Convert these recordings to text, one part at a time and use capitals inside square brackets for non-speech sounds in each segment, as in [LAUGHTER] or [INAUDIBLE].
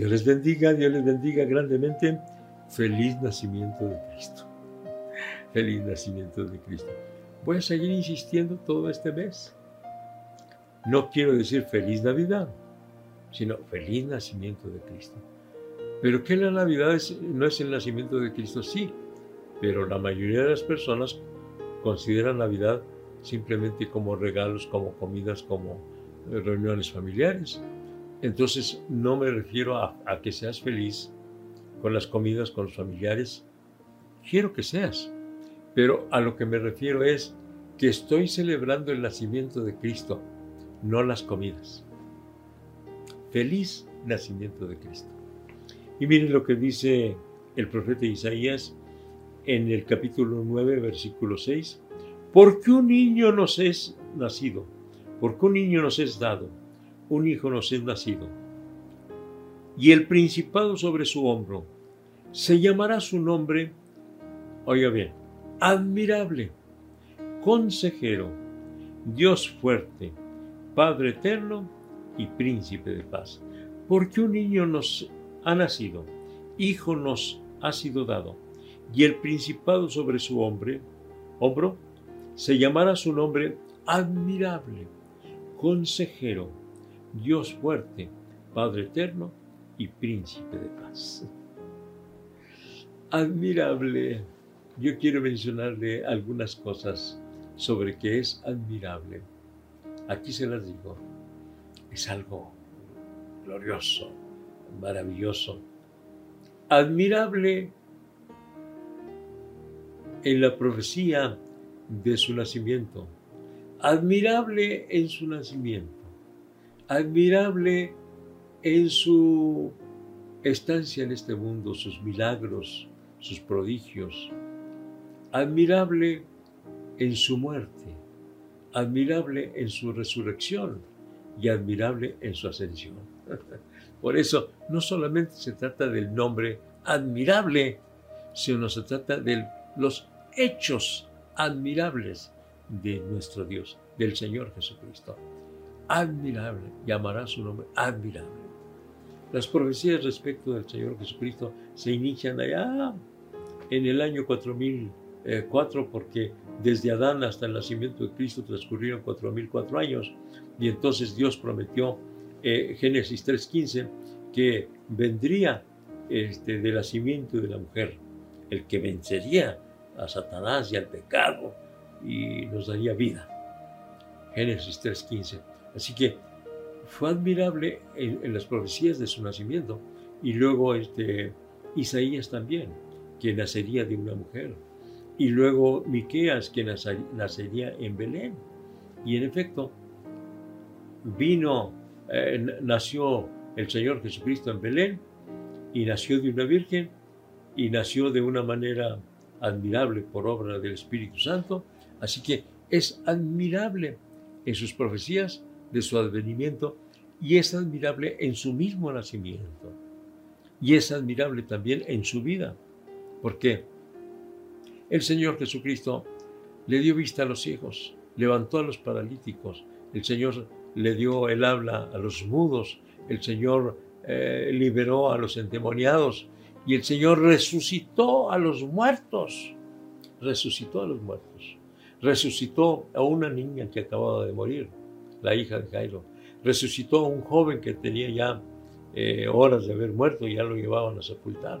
Dios les bendiga, Dios les bendiga grandemente. Feliz nacimiento de Cristo. Feliz nacimiento de Cristo. Voy a seguir insistiendo todo este mes. No quiero decir feliz Navidad, sino feliz nacimiento de Cristo. Pero que la Navidad no es el nacimiento de Cristo, sí, pero la mayoría de las personas consideran Navidad simplemente como regalos, como comidas, como reuniones familiares. Entonces no me refiero a, que seas feliz con las comidas con los familiares. Quiero que seas, pero a lo que me refiero es que estoy celebrando el nacimiento de Cristo, no las comidas. Feliz nacimiento de Cristo. Y miren lo que dice el profeta Isaías en el capítulo 9, versículo 6. Porque un niño nos es nacido, porque un niño nos es dado, un hijo nos es nacido. Y el principado sobre su hombro, se llamará su nombre, oiga bien, admirable, consejero, Dios fuerte, Padre eterno y príncipe de paz. Porque un niño nos ha nacido, hijo nos ha sido dado, y el principado sobre su hombre, hombro, se llamará su nombre admirable, consejero, Dios fuerte, Padre eterno y príncipe de paz. Admirable. Yo quiero mencionarle algunas cosas sobre qué es admirable. Aquí se las digo. Es algo glorioso, maravilloso. Admirable en la profecía de su nacimiento. Admirable en su nacimiento. Admirable en su estancia en este mundo, sus milagros, sus prodigios. Admirable en su muerte. Admirable en su resurrección y admirable en su ascensión. [LAUGHS] Por eso no solamente se trata del nombre admirable, sino se trata de los hechos admirables de nuestro Dios, del Señor Jesucristo. Admirable, llamará su nombre admirable. Las profecías respecto del Señor Jesucristo se inician allá en el año 4004 porque desde Adán hasta el nacimiento de Cristo transcurrieron 4004 años y entonces Dios prometió eh, Génesis 3.15 que vendría este, del nacimiento de la mujer, el que vencería a Satanás y al pecado y nos daría vida. Génesis 3.15. Así que fue admirable en, las profecías de su nacimiento. Y luego este, Isaías también, que nacería de una mujer. Y luego Miqueas, que nacería en Belén. Y en efecto, vino, eh, nació el Señor Jesucristo en Belén y nació de una virgen y nació de una manera admirable por obra del Espíritu Santo, así que es admirable en sus profecías de su advenimiento y es admirable en su mismo nacimiento. Y es admirable también en su vida, porque el Señor Jesucristo le dio vista a los ciegos, levantó a los paralíticos, el Señor le dio el habla a los mudos, el Señor eh, liberó a los endemoniados, y el Señor resucitó a los muertos. Resucitó a los muertos. Resucitó a una niña que acababa de morir, la hija de Jairo. Resucitó a un joven que tenía ya eh, horas de haber muerto ya lo llevaban a sepultar.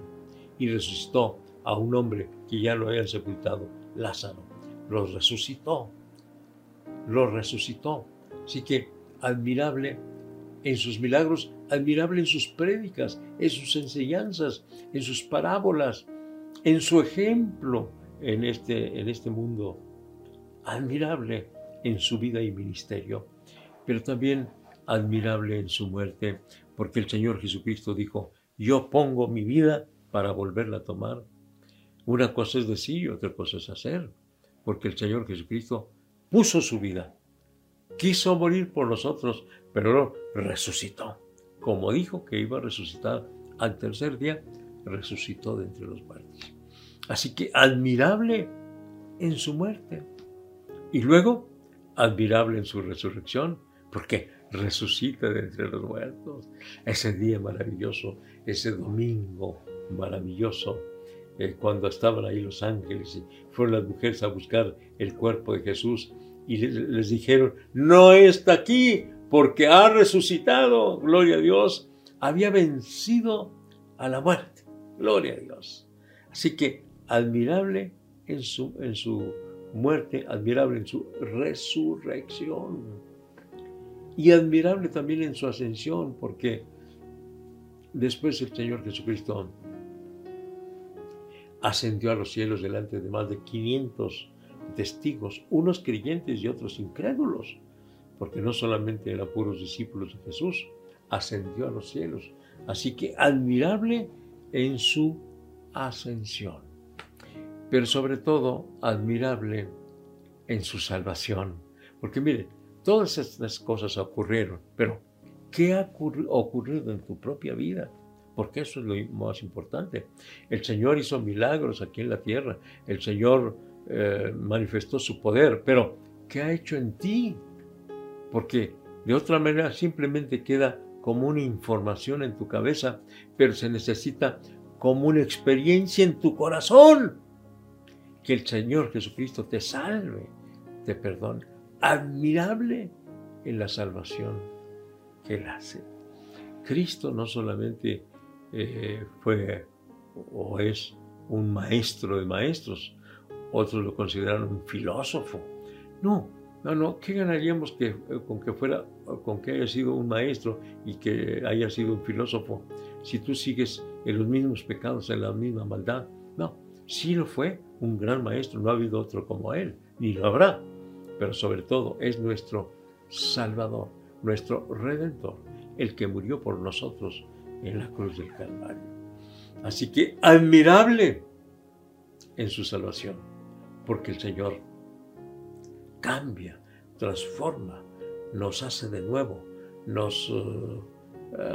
Y resucitó a un hombre que ya lo habían sepultado, Lázaro. Lo resucitó. Lo resucitó. Así que admirable en sus milagros, admirable en sus prédicas, en sus enseñanzas, en sus parábolas, en su ejemplo en este, en este mundo, admirable en su vida y ministerio, pero también admirable en su muerte, porque el Señor Jesucristo dijo, yo pongo mi vida para volverla a tomar. Una cosa es decir y otra cosa es hacer, porque el Señor Jesucristo puso su vida, quiso morir por nosotros, pero resucitó. Como dijo que iba a resucitar al tercer día, resucitó de entre los muertos. Así que admirable en su muerte. Y luego, admirable en su resurrección, porque resucita de entre los muertos. Ese día maravilloso, ese domingo maravilloso, eh, cuando estaban ahí los ángeles y fueron las mujeres a buscar el cuerpo de Jesús y les, dijeron, no está aquí porque ha resucitado, gloria a Dios, había vencido a la muerte, gloria a Dios. Así que admirable en su, en su muerte, admirable en su resurrección y admirable también en su ascensión, porque después el Señor Jesucristo ascendió a los cielos delante de más de 500 testigos, unos creyentes y otros incrédulos, porque no solamente eran puros discípulos de Jesús, ascendió a los cielos. Así que admirable en su ascensión, pero sobre todo admirable en su salvación. Porque mire, todas estas cosas ocurrieron, pero ¿qué ha ocurrido en tu propia vida? Porque eso es lo más importante. El Señor hizo milagros aquí en la tierra, el Señor eh, manifestó su poder, pero ¿qué ha hecho en ti? Porque de otra manera simplemente queda como una información en tu cabeza, pero se necesita como una experiencia en tu corazón. Que el Señor Jesucristo te salve, te perdone. Admirable en la salvación que Él hace. Cristo no solamente eh, fue o es un maestro de maestros, otros lo consideran un filósofo. No, no, no, ¿qué ganaríamos que, con que fuera, con que haya sido un maestro y que haya sido un filósofo si tú sigues en los mismos pecados, en la misma maldad? No, sí lo fue un gran maestro, no ha habido otro como él, ni lo habrá, pero sobre todo es nuestro Salvador, nuestro Redentor, el que murió por nosotros en la cruz del Calvario. Así que admirable en su salvación, porque el Señor cambia, transforma, nos hace de nuevo, nos eh,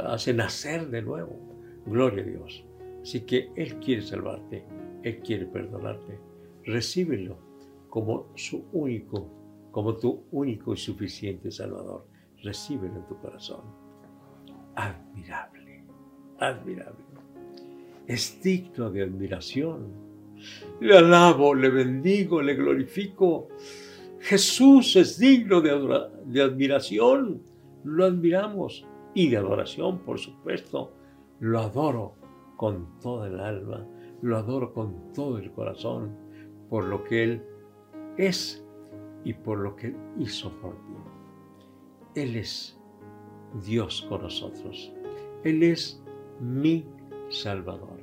hace nacer de nuevo. Gloria a Dios. Así que Él quiere salvarte, Él quiere perdonarte. Recíbelo como su único, como tu único y suficiente Salvador. Recíbelo en tu corazón. Admirable, admirable. Es digno de admiración. Le alabo, le bendigo, le glorifico Jesús es digno de, admiración, lo admiramos y de adoración, por supuesto. Lo adoro con toda el alma, lo adoro con todo el corazón, por lo que Él es y por lo que hizo por mí. Él es Dios con nosotros. Él es mi Salvador.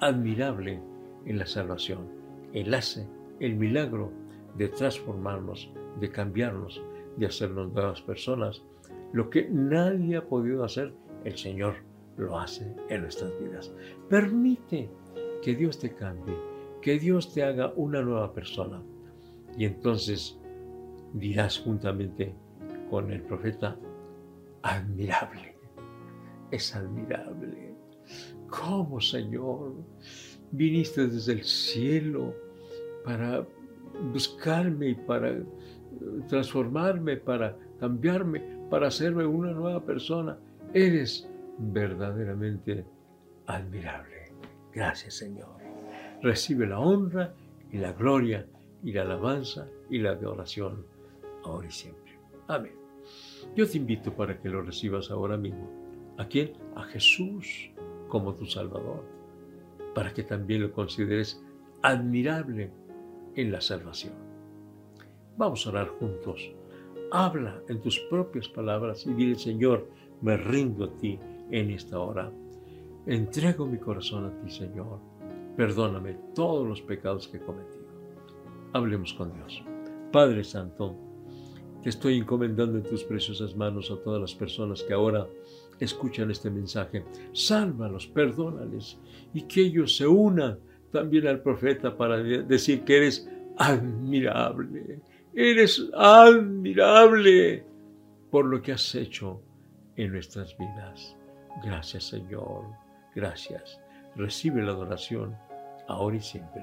Admirable en la salvación. Él hace el milagro de transformarnos, de cambiarnos, de hacernos nuevas personas. Lo que nadie ha podido hacer, el Señor lo hace en nuestras vidas. Permite que Dios te cambie, que Dios te haga una nueva persona. Y entonces dirás juntamente con el profeta, admirable, es admirable. ¿Cómo, Señor? Viniste desde el cielo para buscarme y para eh, transformarme, para cambiarme, para hacerme una nueva persona. Eres verdaderamente admirable. Gracias Señor. Recibe la honra y la gloria y la alabanza y la adoración ahora y siempre. Amén. Yo te invito para que lo recibas ahora mismo. ¿A quién? A Jesús como tu Salvador. Para que también lo consideres admirable en la salvación. Vamos a orar juntos. Habla en tus propias palabras y dile, Señor, me rindo a ti en esta hora. Entrego mi corazón a ti, Señor. Perdóname todos los pecados que he cometido. Hablemos con Dios. Padre Santo, estoy encomendando en tus preciosas manos a todas las personas que ahora escuchan este mensaje. Sálvalos, perdónales y que ellos se unan también al profeta para decir que eres admirable, eres admirable por lo que has hecho en nuestras vidas. Gracias Señor, gracias. Recibe la adoración ahora y siempre.